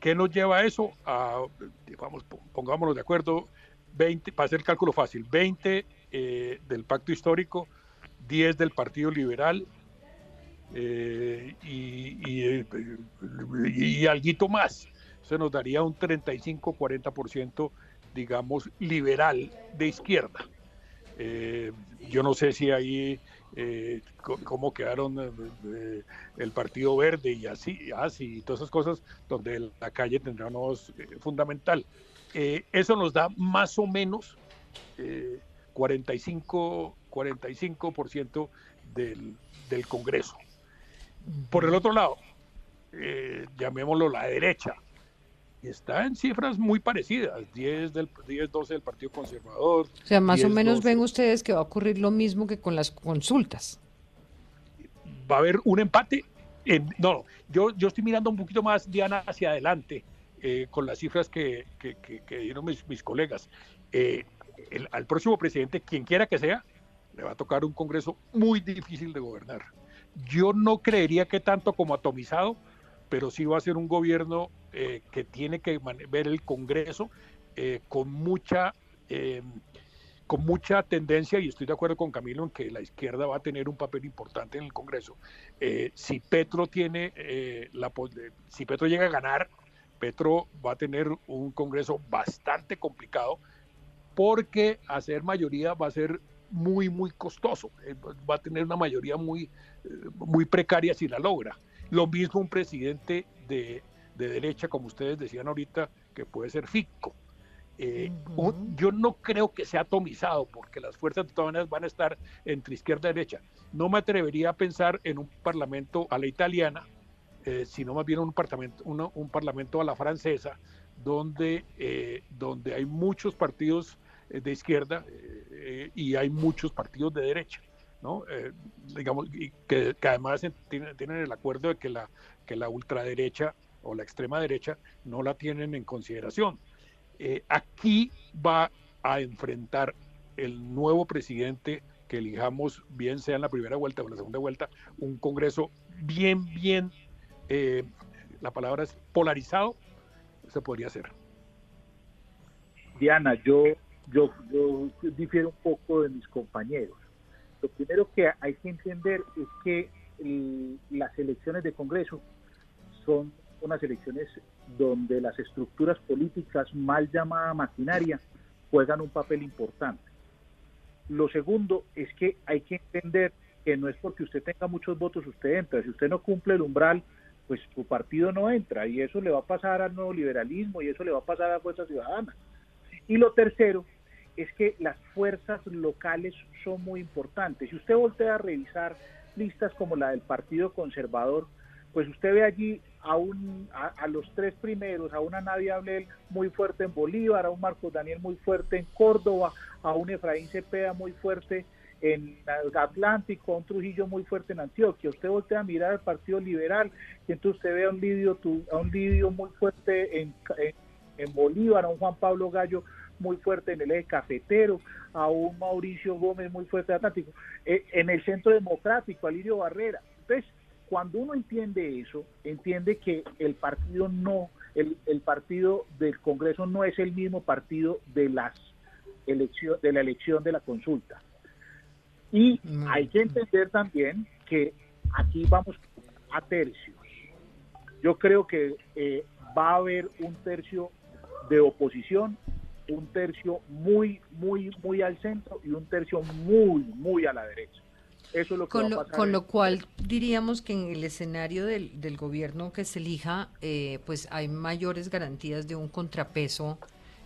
Speaker 4: ¿Qué nos lleva a eso? Pongámonos de acuerdo, 20, para hacer el cálculo fácil, 20 eh, del pacto histórico, 10 del Partido Liberal y, y, y, algo más. Eso nos daría un 35-40%, digamos, liberal de izquierda. Eh, yo no sé si ahí eh, cómo quedaron eh, el Partido Verde y así, así, y todas esas cosas donde la calle tendrá unos fundamental. eso nos da más o menos 45, 45% del, del Congreso. Por el otro lado, llamémoslo la derecha, está en cifras muy parecidas, 10, del, 10 12 del Partido Conservador.
Speaker 1: O sea, más o menos ven ustedes que va a ocurrir lo mismo que con las consultas.
Speaker 4: va a haber un empate. En, no, yo, yo estoy mirando un poquito más, Diana, hacia adelante eh, con las cifras que, que, dieron mis, mis colegas. Eh, al próximo presidente, quien quiera que sea, le va a tocar un Congreso muy difícil de gobernar. Yo no creería que tanto como atomizado, pero sí va a ser un gobierno eh, que tiene que ver el Congreso con mucha con mucha tendencia, y estoy de acuerdo con Camilo en que la izquierda va a tener un papel importante en el Congreso. si Petro tiene la si Petro llega a ganar, Petro va a tener un Congreso bastante complicado porque hacer mayoría va a ser muy, muy costoso. Eh, va a tener una mayoría muy, eh, muy precaria si la logra. Lo mismo un presidente de, derecha, como ustedes decían ahorita, que puede ser Fico. Eh, yo no creo que sea atomizado, porque las fuerzas de todas maneras van a estar entre izquierda y derecha. No me atrevería a pensar en un parlamento a la italiana, eh, sino más bien un parlamento, un parlamento a la francesa, donde, eh, donde hay muchos partidos de izquierda y hay muchos partidos de derecha. ¿No? digamos, y que, además tienen, el acuerdo de que la, que la ultraderecha o la extrema derecha no la tienen en consideración. aquí va a enfrentar el nuevo presidente que elijamos, bien sea en la primera vuelta o en la segunda vuelta, un Congreso bien, bien eh, la palabra es polarizado, se podría hacer.
Speaker 3: Diana, yo, yo, yo difiero un poco de mis compañeros. Lo primero que hay que entender es que las elecciones de Congreso son unas elecciones donde las estructuras políticas, mal llamada maquinaria, juegan un papel importante. Lo segundo es que hay que entender que no es porque usted tenga muchos votos usted entra. Si usted no cumple el umbral, pues su partido no entra y eso le va a pasar al nuevo liberalismo y eso le va a pasar a la Fuerza Ciudadana. Y lo tercero es que las fuerzas locales son muy importantes. Si usted voltea a revisar listas como la del Partido Conservador, pues usted ve allí a, un, a, los tres primeros, a una Nadia Ablel muy fuerte en Bolívar, a un Marcos Daniel muy fuerte en Córdoba, a un Efraín Cepeda muy fuerte en Atlántico, un Trujillo muy fuerte en Antioquia. Usted voltea a mirar al Partido Liberal y entonces usted ve a un Lidio, a un Lidio muy fuerte en, en, Bolívar, a un Juan Pablo Gallo muy fuerte en el eje cafetero, a un Mauricio Gómez muy fuerte Atlántico, eh, en el Centro Democrático, a Lidio Barrera. Entonces, cuando uno entiende eso, entiende que el partido no, el, el partido del Congreso no es el mismo partido de las elección, de la elección de la consulta. Y hay que entender también que aquí vamos a tercios. Yo creo que eh, va a haber un tercio de oposición, un tercio muy, muy, muy al centro y un tercio muy, muy a la derecha.
Speaker 1: Eso es lo que con, va a pasar con lo cual diríamos que en el escenario del, del gobierno que se elija, eh, pues hay mayores garantías de un contrapeso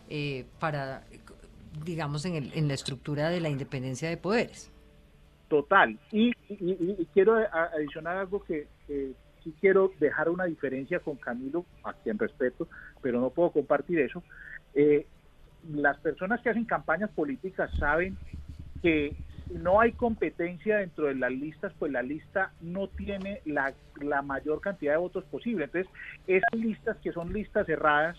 Speaker 1: eh, para, digamos, en, el, en la estructura de la independencia de poderes.
Speaker 3: Total. Y, quiero adicionar algo que sí quiero dejar una diferencia con Camilo, a quien respeto, pero no puedo compartir eso. Eh, las personas que hacen campañas políticas saben que no hay competencia dentro de las listas, pues la lista no tiene la, mayor cantidad de votos posible. Entonces, esas listas que son listas cerradas,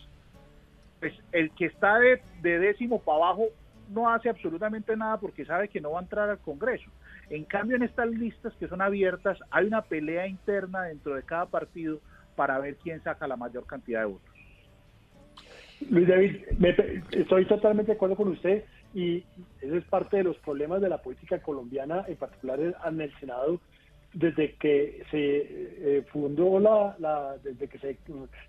Speaker 3: pues el que está de, de décimo para abajo no hace absolutamente nada porque sabe que no va a entrar al Congreso. En cambio, en estas listas que son abiertas, hay una pelea interna dentro de cada partido para ver quién saca la mayor cantidad de votos.
Speaker 5: Luis David, estoy totalmente de acuerdo con usted y ese es parte de los problemas de la política colombiana, en particular en el Senado, desde que se eh, fundó la, desde que se,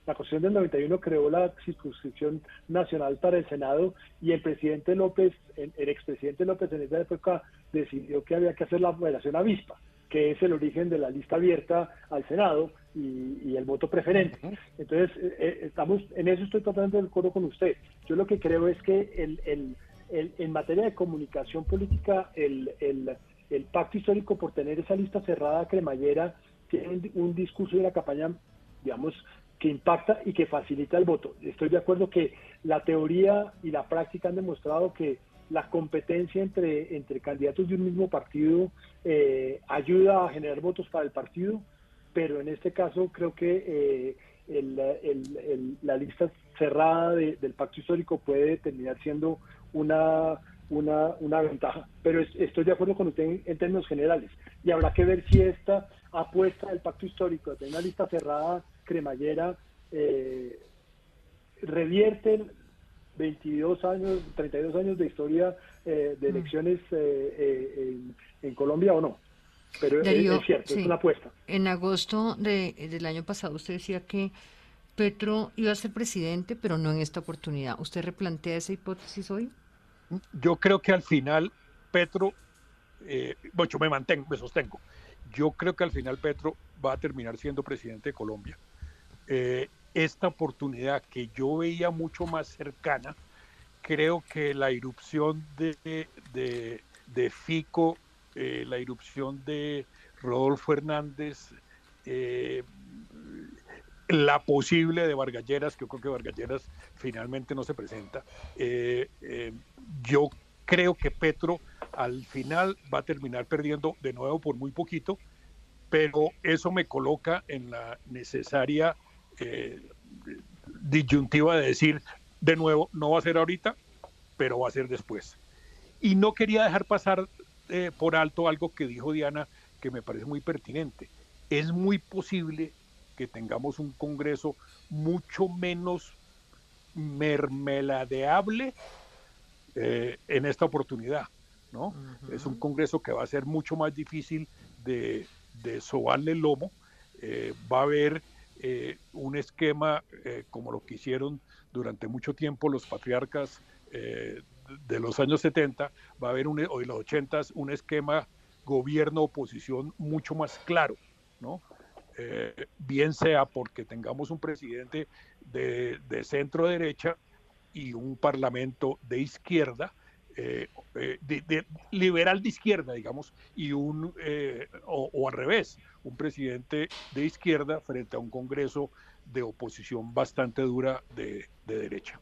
Speaker 5: la Constitución del 91 creó la circunscripción nacional para el Senado y el presidente López, el, expresidente López en esa época decidió que había que hacer la operación avispa, que es el origen de la lista abierta al Senado y, el voto preferente. Entonces, eh, eh, estamos en eso estoy totalmente de acuerdo con usted. Yo lo que creo es que el, el, en materia de comunicación política, el, el el pacto histórico por tener esa lista cerrada cremallera tiene un, discurso de la campaña, digamos, que impacta y que facilita el voto. Estoy de acuerdo que la teoría y la práctica han demostrado que la competencia entre, entre candidatos de un mismo partido eh, ayuda a generar votos para el partido, pero en este caso creo que eh, la lista cerrada del pacto histórico puede terminar siendo una, una, ventaja. Pero estoy de acuerdo con usted en, términos generales. Y habrá que ver si esta apuesta del pacto histórico de una lista cerrada cremallera eh, revierte 22 años, 32 años de historia eh, de mm. elecciones eh, en, Colombia o no. Pero es, cierto, es una apuesta.
Speaker 1: En agosto de, del año pasado usted decía que Petro iba a ser presidente, pero no en esta oportunidad. ¿Usted replantea esa hipótesis hoy?
Speaker 4: Yo creo que al final Petro, eh, bueno, yo me mantengo, me sostengo. Yo creo que al final Petro va a terminar siendo presidente de Colombia. Eh, esta oportunidad que yo veía mucho más cercana, creo que la irrupción de, de, Fico, eh, la irrupción de Rodolfo Hernández, eh, la posible de Vargalleras, que yo creo que Vargalleras finalmente no se presenta. Eh, yo creo que Petro al final va a terminar perdiendo de nuevo por muy poquito, pero eso me coloca en la necesaria disyuntiva de decir, de nuevo, no va a ser ahorita, pero va a ser después. Y no quería dejar pasar por alto algo que dijo Diana, que me parece muy pertinente. Es muy posible que tengamos un Congreso mucho menos mermeladeable eh, en esta oportunidad. ¿no? Es un Congreso que va a ser mucho más difícil de, de sobarle el lomo. Eh, va a haber eh, un esquema como lo que hicieron durante mucho tiempo los patriarcas de los años 70, va a haber un, o de los 80 un esquema gobierno-oposición mucho más claro. ¿no? Eh, bien sea porque tengamos un presidente de, centro derecha y un parlamento de izquierda, eh, eh, de, liberal de izquierda, digamos, y un, o, al revés, un presidente de izquierda frente a un Congreso de oposición bastante dura de derecha.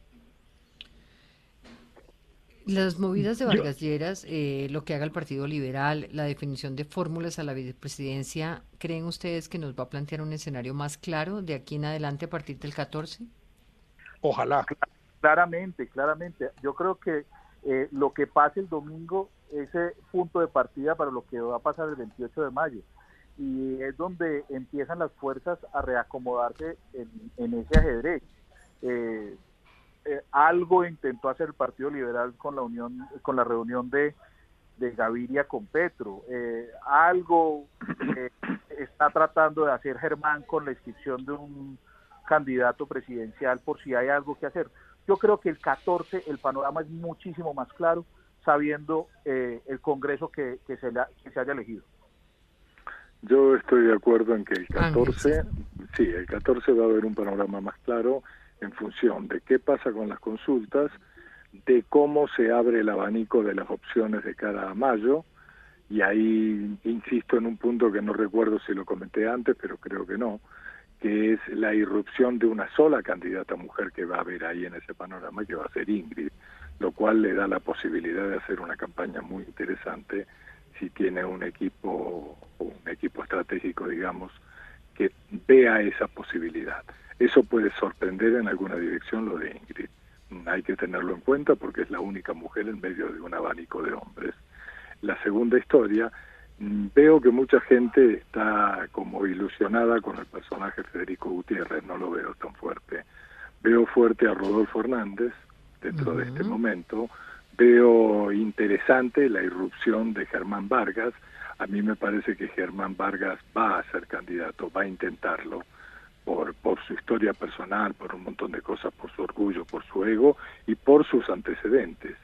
Speaker 1: Las movidas de Vargas Lleras, eh, lo que haga el Partido Liberal, la definición de fórmulas a la vicepresidencia, ¿creen ustedes que nos va a plantear un escenario más claro de aquí en adelante a partir del 14?
Speaker 3: Ojalá. Claramente, claramente. Yo creo que eh, lo que pase el domingo es punto de partida para lo que va a pasar el 28 de mayo. Y es donde empiezan las fuerzas a reacomodarse en, ese ajedrez. Eh, eh, algo intentó hacer el Partido Liberal con la unión, con la reunión de, Gaviria con Petro. Eh, algo eh, está tratando de hacer Germán con la inscripción de un candidato presidencial por si hay algo que hacer. Yo creo que el 14 el panorama es muchísimo más claro sabiendo el Congreso que, se, que se haya elegido.
Speaker 2: Yo estoy de acuerdo en que el 14, sí, el 14 va a haber un panorama más claro en función de qué pasa con las consultas, de cómo se abre el abanico de las opciones de cada mayo, y ahí insisto en un punto que no recuerdo si lo comenté antes, pero creo que no, que es la irrupción de una sola candidata mujer que va a haber ahí en ese panorama, que va a ser Ingrid, lo cual le da la posibilidad de hacer una campaña muy interesante si tiene un equipo, un equipo estratégico, digamos, que vea esa posibilidad. Eso puede sorprender en alguna dirección lo de Ingrid. Hay que tenerlo en cuenta porque es la única mujer en medio de un abanico de hombres. La segunda historia, mm, veo que mucha gente está como ilusionada con el personaje Federico Gutiérrez, no lo veo tan fuerte. Veo fuerte a Rodolfo Hernández dentro de este momento, veo interesante la irrupción de Germán Vargas, a mí me parece que Germán Vargas va a ser candidato, va a intentarlo por, por su historia personal, por un montón de cosas, por su orgullo, por su ego y por sus antecedentes,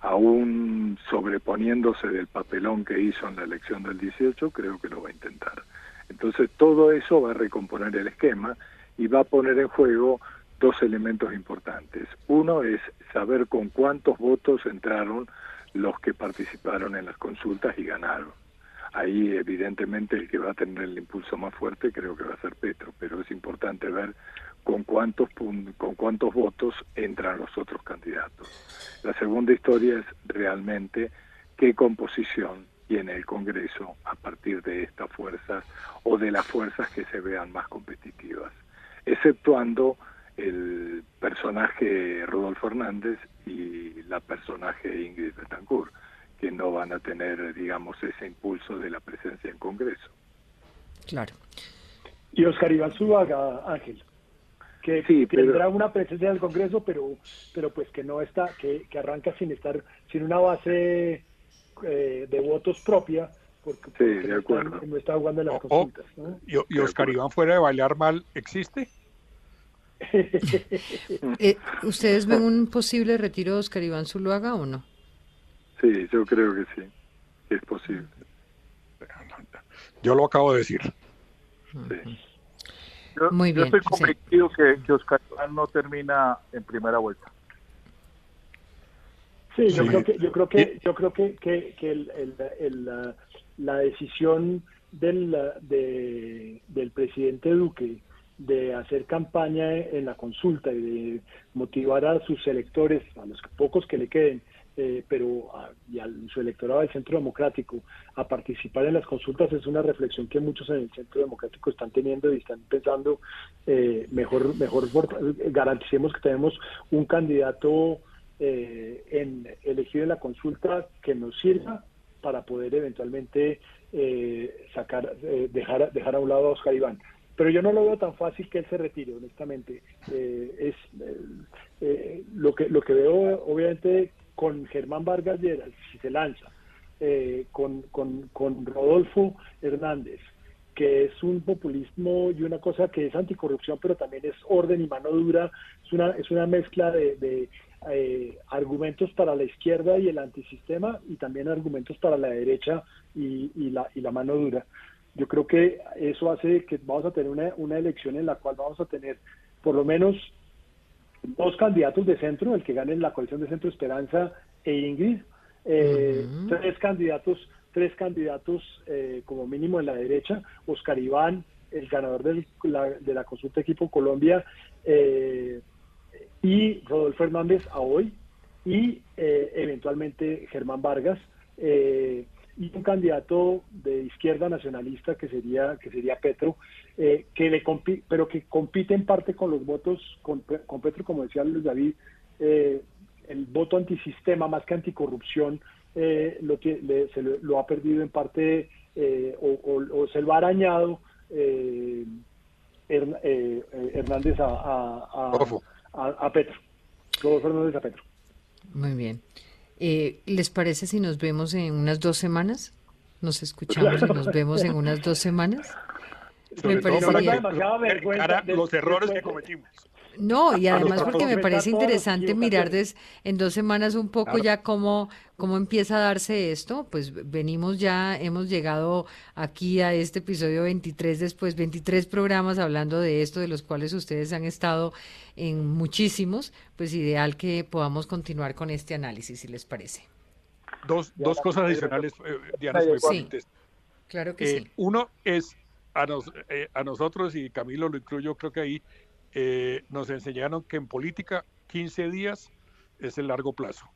Speaker 2: aún sobreponiéndose del papelón que hizo en la elección del 18, creo que lo va a intentar. Entonces todo eso va a recomponer el esquema y va a poner en juego dos elementos importantes. Uno es saber con cuántos votos entraron los que participaron en las consultas y ganaron ahí evidentemente el que va a tener el impulso más fuerte creo que va a ser Petro, pero es importante ver con cuántos con cuántos votos entran los otros candidatos. La segunda historia es realmente qué composición tiene el Congreso a partir de estas fuerzas o de las fuerzas que se vean más competitivas, exceptuando el personaje Rodolfo Hernández y la personaje Ingrid Betancourt, que no van a tener, digamos, ese impulso de la presencia en Congreso.
Speaker 1: Claro.
Speaker 5: Y Oscar Iván Zúñiga, Ángel, que tendrá una presencia en el Congreso, pero, pero pues que no está, que, que arranca sin estar, sin una base eh, de votos propia, porque,
Speaker 2: sí, de acuerdo.
Speaker 5: no está jugando en las consultas.
Speaker 4: ¿Y, Oscar Iván fuera de bailar mal existe?
Speaker 1: Eh, ¿Ustedes ven un posible retiro de Oscar Iván Zuluaga o no?
Speaker 2: Sí, yo creo que sí, es posible.
Speaker 4: Yo lo acabo de decir.
Speaker 3: Yo, Muy bien, estoy convencido que, Oscar Iván no termina en primera vuelta.
Speaker 5: Sí, yo creo que yo creo que yo creo que, que, el, el, la, decisión del, del presidente Duque de hacer campaña en la consulta y de motivar a sus electores, a los pocos que le queden, eh, pero y a su electorado del Centro Democrático a participar en las consultas es una reflexión que muchos en el Centro Democrático están teniendo y están pensando eh, mejor mejor garanticemos que tenemos un candidato eh, en elegido en la consulta que nos sirva para poder eventualmente sacar dejar dejar a un lado a Oscar Iván pero yo no lo veo tan fácil que él se retire, honestamente. es lo que lo que veo, obviamente, con Germán Vargas Lleras, si se lanza, eh, con, con, con, Rodolfo Hernández, que es un populismo y una cosa que es anticorrupción, pero también es orden y mano dura, es una, es una mezcla de, eh, argumentos para la izquierda y el antisistema y también argumentos para la derecha y, y, la, y la mano dura. Yo creo que eso hace que vamos a tener una, una elección en la cual vamos a tener por lo menos dos candidatos de centro, el que gane en la coalición de Centro Esperanza e Ingrid, eh, tres candidatos, tres candidatos eh, como mínimo en la derecha, Oscar Iván, el ganador de la, consulta Equipo Colombia, eh, y Rodolfo Hernández a hoy, y eventualmente Germán Vargas y un candidato de izquierda nacionalista que sería que sería Petro eh, que le pero que compite en parte con los votos con, Petro como decía Luis David eh, el voto antisistema más que anticorrupción eh, lo que se lo, ha perdido en parte o, se lo ha arañado Hernández a, a, a, a Petro. Hernández a Petro.
Speaker 1: Muy bien eh, ¿Les parece si nos vemos en unas dos semanas? ¿Nos escuchamos y nos vemos en unas dos semanas?
Speaker 4: Me parece bien. los errores que cometimos.
Speaker 1: No, y además porque me parece interesante mirar en dos semanas un poco ya cómo, cómo empieza a darse esto. Pues venimos ya, hemos llegado aquí a este episodio 23, después 23 programas hablando de esto, de los cuales ustedes han estado en muchísimos. Pues ideal que podamos continuar con este análisis, si les parece.
Speaker 4: Dos, dos cosas adicionales, eh, Diana,
Speaker 1: sí, claro que
Speaker 4: eh,
Speaker 1: sí.
Speaker 4: Uno es a, nos, eh, a nosotros, y Camilo lo incluyo, creo que ahí eh, nos enseñaron que en política 15 días es el largo plazo.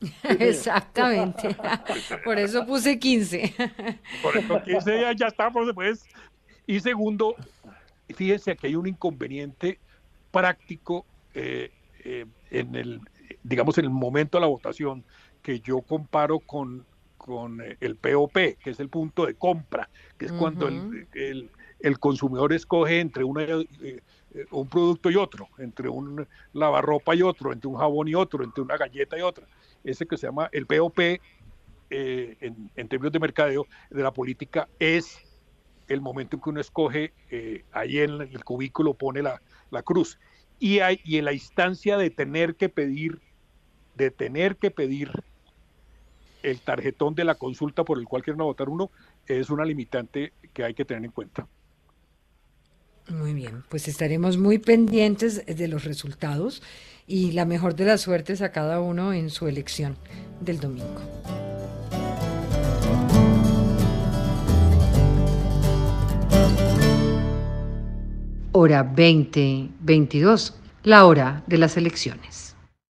Speaker 1: Exactamente. Por eso puse 15.
Speaker 4: Por eso 15 días ya estamos después. Y segundo, fíjense que hay un inconveniente práctico eh, eh, en el, digamos, en el momento de la votación que yo comparo con, con el POP, que es el punto de compra, que es cuando el, el, el, consumidor escoge entre una eh, un producto y otro, entre un lavarropa y otro, entre un jabón y otro, entre una galleta y otra. Ese que se llama el POP eh, en, términos de mercadeo de la política es el momento en que uno escoge, eh, ahí en el cubículo pone la, cruz. Y, y en la instancia de tener que pedir, de tener que pedir el tarjetón de la consulta por el cual quieren votar uno, es una limitante que hay que tener en cuenta.
Speaker 1: Muy bien, pues estaremos muy pendientes de los resultados y la mejor de las suertes a cada uno en su elección del domingo. hora 2022, la hora de las elecciones.